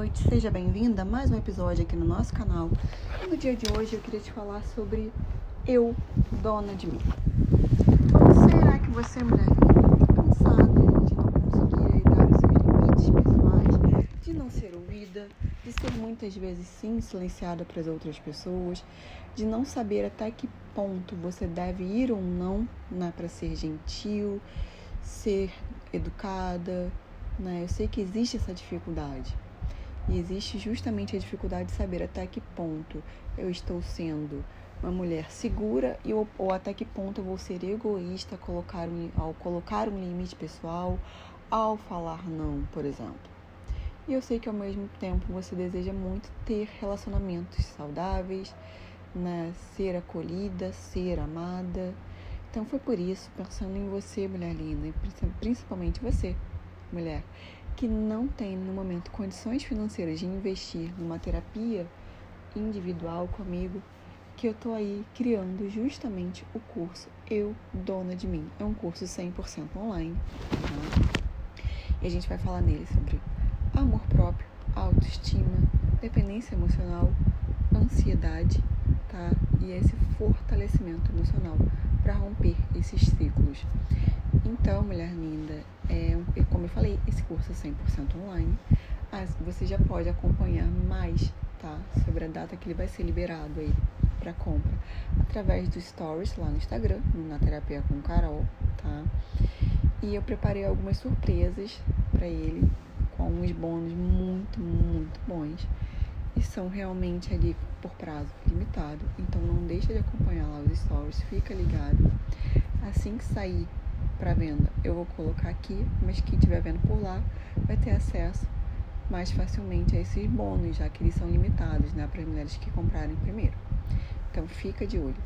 noite, seja bem-vinda a mais um episódio aqui no nosso canal. E no dia de hoje eu queria te falar sobre eu, dona de mim. Será que você, mulher, está cansada de não conseguir dar os seus limites pessoais, de não ser ouvida, de ser muitas vezes sim silenciada para as outras pessoas, de não saber até que ponto você deve ir ou não né, para ser gentil, ser educada, né? Eu sei que existe essa dificuldade. E existe justamente a dificuldade de saber até que ponto eu estou sendo uma mulher segura e, ou, ou até que ponto eu vou ser egoísta colocar um, ao colocar um limite pessoal, ao falar não, por exemplo. E eu sei que ao mesmo tempo você deseja muito ter relacionamentos saudáveis, né? ser acolhida, ser amada. Então foi por isso, pensando em você, mulher linda, e principalmente você, mulher que não tem no momento condições financeiras de investir numa terapia individual comigo, que eu tô aí criando justamente o curso Eu Dona de Mim. É um curso 100% online. Tá? E a gente vai falar nele sobre amor próprio, autoestima, dependência emocional, ansiedade, tá? E esse fortalecimento emocional para romper esses ciclos. Então, mulher linda, é, como eu falei, esse curso é 100% online. Você já pode acompanhar mais, tá? Sobre a data que ele vai ser liberado aí para compra através dos stories lá no Instagram, na Terapia com Carol, tá? E eu preparei algumas surpresas para ele com alguns bônus muito, muito bons. E são realmente ali por prazo limitado. Então não deixa de acompanhar lá os stories, fica ligado. Assim que sair para venda, eu vou colocar aqui, mas quem estiver vendo por lá vai ter acesso mais facilmente a esses bônus, já que eles são limitados, né, para as mulheres que comprarem primeiro. Então fica de olho.